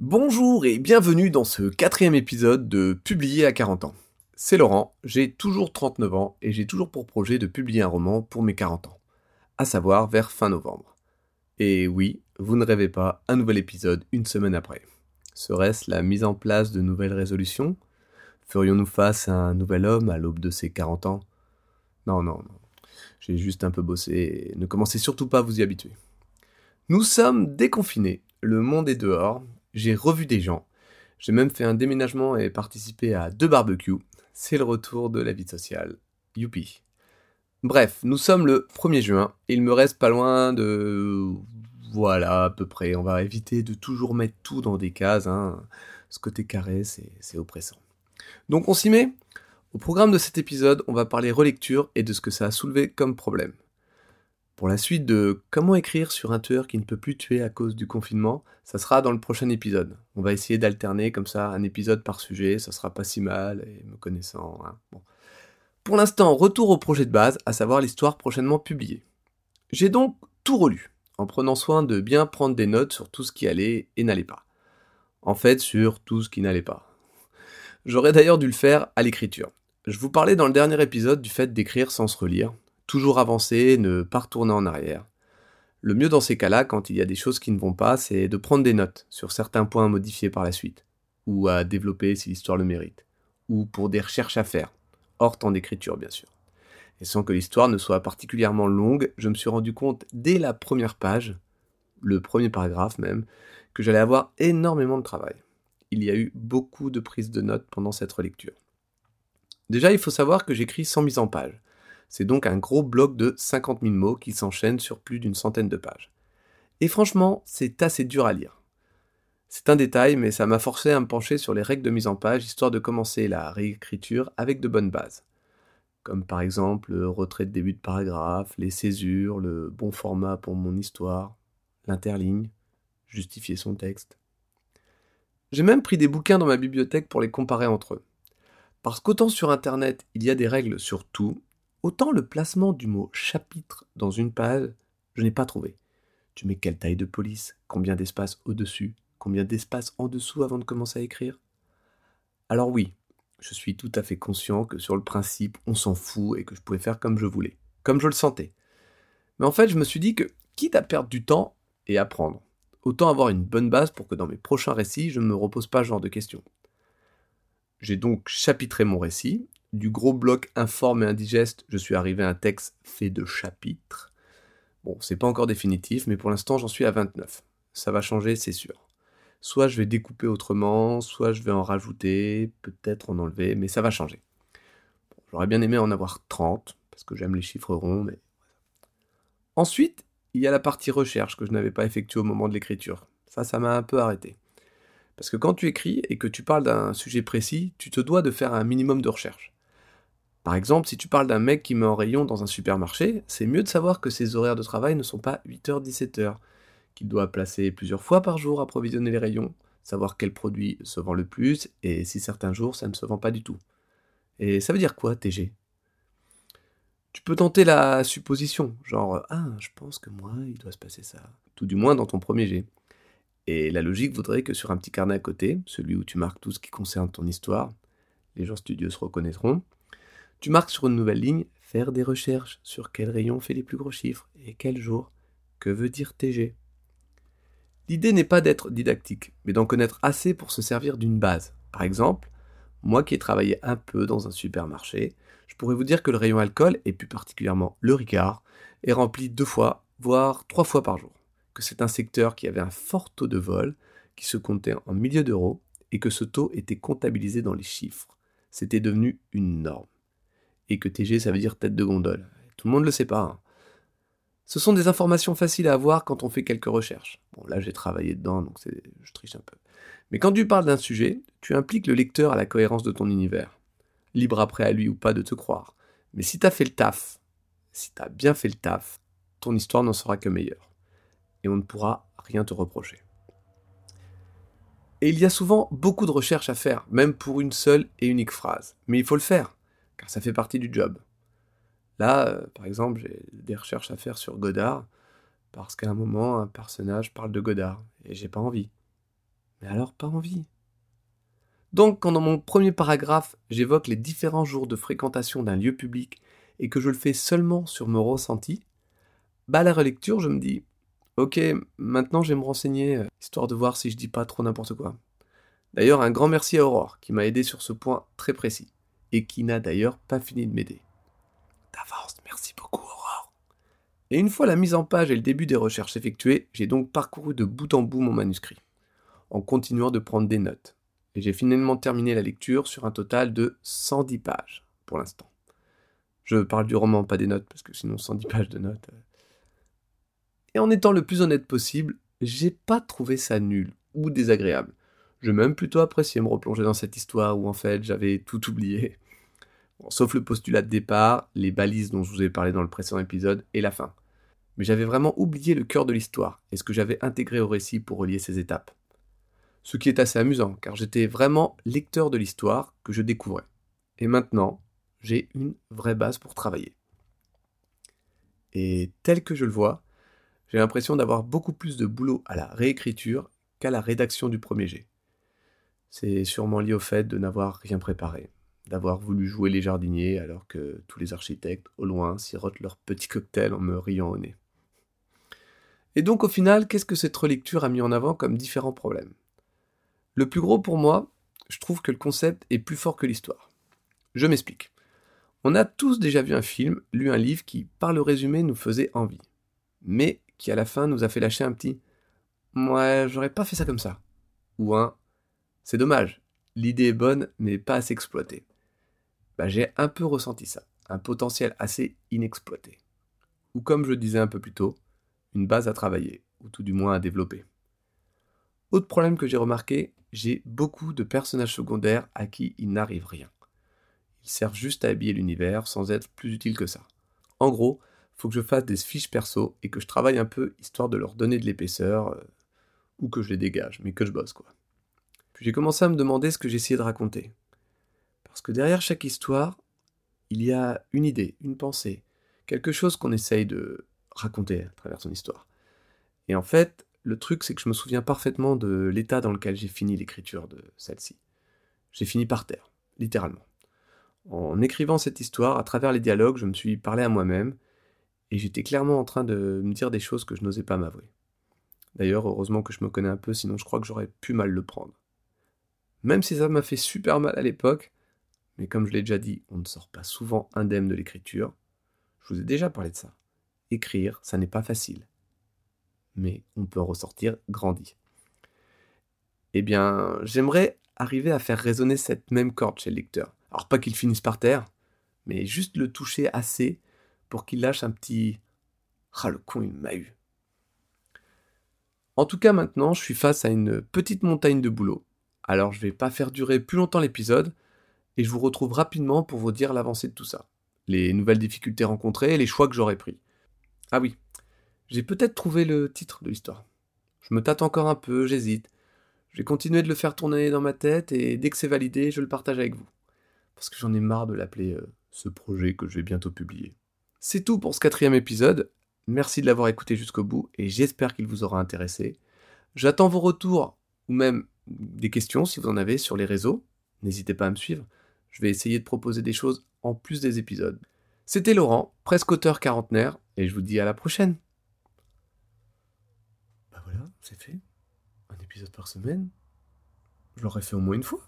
Bonjour et bienvenue dans ce quatrième épisode de Publier à 40 ans. C'est Laurent, j'ai toujours 39 ans et j'ai toujours pour projet de publier un roman pour mes 40 ans, à savoir vers fin novembre. Et oui, vous ne rêvez pas, un nouvel épisode une semaine après. Serait-ce la mise en place de nouvelles résolutions? Ferions-nous face à un nouvel homme à l'aube de ses 40 ans? Non, non, non. J'ai juste un peu bossé et ne commencez surtout pas à vous y habituer. Nous sommes déconfinés, le monde est dehors, j'ai revu des gens, j'ai même fait un déménagement et participé à deux barbecues, c'est le retour de la vie sociale. Youpi. Bref, nous sommes le 1er juin, il me reste pas loin de... Voilà, à peu près, on va éviter de toujours mettre tout dans des cases, hein. ce côté carré, c'est oppressant. Donc on s'y met Au programme de cet épisode, on va parler relecture et de ce que ça a soulevé comme problème. Pour la suite de comment écrire sur un tueur qui ne peut plus tuer à cause du confinement, ça sera dans le prochain épisode. On va essayer d'alterner comme ça un épisode par sujet, ça sera pas si mal, et me connaissant. Hein. Pour l'instant, retour au projet de base, à savoir l'histoire prochainement publiée. J'ai donc tout relu, en prenant soin de bien prendre des notes sur tout ce qui allait et n'allait pas. En fait, sur tout ce qui n'allait pas. J'aurais d'ailleurs dû le faire à l'écriture. Je vous parlais dans le dernier épisode du fait d'écrire sans se relire, toujours avancer, ne pas retourner en arrière. Le mieux dans ces cas-là, quand il y a des choses qui ne vont pas, c'est de prendre des notes sur certains points à modifier par la suite, ou à développer si l'histoire le mérite, ou pour des recherches à faire, hors temps d'écriture bien sûr. Et sans que l'histoire ne soit particulièrement longue, je me suis rendu compte dès la première page, le premier paragraphe même, que j'allais avoir énormément de travail. Il y a eu beaucoup de prises de notes pendant cette relecture. Déjà, il faut savoir que j'écris sans mise en page. C'est donc un gros bloc de 50 000 mots qui s'enchaîne sur plus d'une centaine de pages. Et franchement, c'est assez dur à lire. C'est un détail, mais ça m'a forcé à me pencher sur les règles de mise en page, histoire de commencer la réécriture avec de bonnes bases. Comme par exemple le retrait de début de paragraphe, les césures, le bon format pour mon histoire, l'interligne, justifier son texte. J'ai même pris des bouquins dans ma bibliothèque pour les comparer entre eux. Parce qu'autant sur Internet il y a des règles sur tout, Autant le placement du mot chapitre dans une page, je n'ai pas trouvé. Tu mets quelle taille de police Combien d'espace au-dessus Combien d'espace en dessous avant de commencer à écrire? Alors oui, je suis tout à fait conscient que sur le principe, on s'en fout et que je pouvais faire comme je voulais, comme je le sentais. Mais en fait, je me suis dit que, quitte à perdre du temps et apprendre, autant avoir une bonne base pour que dans mes prochains récits, je ne me repose pas ce genre de questions. J'ai donc chapitré mon récit, du gros bloc informe et indigeste, je suis arrivé à un texte fait de chapitres. Bon, c'est pas encore définitif, mais pour l'instant j'en suis à 29. Ça va changer, c'est sûr. Soit je vais découper autrement, soit je vais en rajouter, peut-être en enlever, mais ça va changer. J'aurais bien aimé en avoir 30, parce que j'aime les chiffres ronds, mais... Ensuite, il y a la partie recherche que je n'avais pas effectuée au moment de l'écriture. Ça, ça m'a un peu arrêté. Parce que quand tu écris et que tu parles d'un sujet précis, tu te dois de faire un minimum de recherche. Par exemple, si tu parles d'un mec qui met en rayon dans un supermarché, c'est mieux de savoir que ses horaires de travail ne sont pas 8h-17h, qu'il doit placer plusieurs fois par jour approvisionner les rayons, savoir quel produit se vend le plus, et si certains jours ça ne se vend pas du tout. Et ça veut dire quoi, TG Tu peux tenter la supposition, genre Ah, je pense que moi, il doit se passer ça. Tout du moins dans ton premier jet. Et la logique voudrait que sur un petit carnet à côté, celui où tu marques tout ce qui concerne ton histoire, les gens studieux se reconnaîtront, tu marques sur une nouvelle ligne faire des recherches sur quel rayon fait les plus gros chiffres et quel jour. Que veut dire TG L'idée n'est pas d'être didactique, mais d'en connaître assez pour se servir d'une base. Par exemple, moi qui ai travaillé un peu dans un supermarché, je pourrais vous dire que le rayon alcool, et plus particulièrement le Ricard, est rempli deux fois, voire trois fois par jour. Que c'est un secteur qui avait un fort taux de vol, qui se comptait en milliers d'euros, et que ce taux était comptabilisé dans les chiffres. C'était devenu une norme que TG ça veut dire tête de gondole. Tout le monde le sait pas. Hein. Ce sont des informations faciles à avoir quand on fait quelques recherches. Bon, là j'ai travaillé dedans, donc je triche un peu. Mais quand tu parles d'un sujet, tu impliques le lecteur à la cohérence de ton univers. Libre après à lui ou pas de te croire. Mais si t'as fait le taf, si t'as bien fait le taf, ton histoire n'en sera que meilleure. Et on ne pourra rien te reprocher. Et il y a souvent beaucoup de recherches à faire, même pour une seule et unique phrase. Mais il faut le faire ça fait partie du job. Là, euh, par exemple, j'ai des recherches à faire sur Godard. parce qu'à un moment, un personnage parle de Godard, et j'ai pas envie. Mais alors, pas envie. Donc, quand dans mon premier paragraphe, j'évoque les différents jours de fréquentation d'un lieu public et que je le fais seulement sur mon ressenti, bah à la relecture, je me dis, ok, maintenant je vais me renseigner, euh, histoire de voir si je dis pas trop n'importe quoi. D'ailleurs, un grand merci à Aurore, qui m'a aidé sur ce point très précis, et qui n'a d'ailleurs pas fini de m'aider. D'avance, merci beaucoup Aurore. Et une fois la mise en page et le début des recherches effectuées, j'ai donc parcouru de bout en bout mon manuscrit, en continuant de prendre des notes. Et j'ai finalement terminé la lecture sur un total de 110 pages, pour l'instant. Je parle du roman, pas des notes, parce que sinon 110 pages de notes. Euh. Et en étant le plus honnête possible, j'ai pas trouvé ça nul ou désagréable. Je même plutôt apprécié me replonger dans cette histoire où en fait j'avais tout oublié. Sauf le postulat de départ, les balises dont je vous ai parlé dans le précédent épisode et la fin. Mais j'avais vraiment oublié le cœur de l'histoire et ce que j'avais intégré au récit pour relier ces étapes. Ce qui est assez amusant car j'étais vraiment lecteur de l'histoire que je découvrais. Et maintenant, j'ai une vraie base pour travailler. Et tel que je le vois, j'ai l'impression d'avoir beaucoup plus de boulot à la réécriture qu'à la rédaction du premier jet. C'est sûrement lié au fait de n'avoir rien préparé, d'avoir voulu jouer les jardiniers alors que tous les architectes, au loin, sirotent leur petit cocktail en me riant au nez. Et donc au final, qu'est-ce que cette relecture a mis en avant comme différents problèmes? Le plus gros pour moi, je trouve que le concept est plus fort que l'histoire. Je m'explique. On a tous déjà vu un film, lu un livre qui, par le résumé, nous faisait envie, mais qui à la fin nous a fait lâcher un petit Ouais, j'aurais pas fait ça comme ça. Ou un c'est dommage, l'idée est bonne, mais pas assez exploitée. Bah, j'ai un peu ressenti ça, un potentiel assez inexploité. Ou comme je disais un peu plus tôt, une base à travailler, ou tout du moins à développer. Autre problème que j'ai remarqué, j'ai beaucoup de personnages secondaires à qui il n'arrive rien. Ils servent juste à habiller l'univers sans être plus utiles que ça. En gros, faut que je fasse des fiches perso et que je travaille un peu histoire de leur donner de l'épaisseur, euh, ou que je les dégage, mais que je bosse quoi j'ai commencé à me demander ce que j'essayais de raconter. Parce que derrière chaque histoire, il y a une idée, une pensée, quelque chose qu'on essaye de raconter à travers son histoire. Et en fait, le truc, c'est que je me souviens parfaitement de l'état dans lequel j'ai fini l'écriture de celle-ci. J'ai fini par terre, littéralement. En écrivant cette histoire, à travers les dialogues, je me suis parlé à moi-même, et j'étais clairement en train de me dire des choses que je n'osais pas m'avouer. D'ailleurs, heureusement que je me connais un peu, sinon je crois que j'aurais pu mal le prendre. Même si ça m'a fait super mal à l'époque, mais comme je l'ai déjà dit, on ne sort pas souvent indemne de l'écriture. Je vous ai déjà parlé de ça. Écrire, ça n'est pas facile. Mais on peut en ressortir grandi. Eh bien, j'aimerais arriver à faire résonner cette même corde chez le lecteur. Alors pas qu'il finisse par terre, mais juste le toucher assez pour qu'il lâche un petit Ah le con il m'a eu. En tout cas maintenant, je suis face à une petite montagne de boulot alors je vais pas faire durer plus longtemps l'épisode, et je vous retrouve rapidement pour vous dire l'avancée de tout ça, les nouvelles difficultés rencontrées et les choix que j'aurais pris. Ah oui, j'ai peut-être trouvé le titre de l'histoire. Je me tâte encore un peu, j'hésite. Je vais continuer de le faire tourner dans ma tête et dès que c'est validé, je le partage avec vous. Parce que j'en ai marre de l'appeler euh, ce projet que je vais bientôt publier. C'est tout pour ce quatrième épisode. Merci de l'avoir écouté jusqu'au bout et j'espère qu'il vous aura intéressé. J'attends vos retours ou même des questions si vous en avez sur les réseaux. N'hésitez pas à me suivre. Je vais essayer de proposer des choses en plus des épisodes. C'était Laurent, presque auteur quarantenaire, et je vous dis à la prochaine. Bah voilà, c'est fait. Un épisode par semaine. Je l'aurais fait au moins une fois.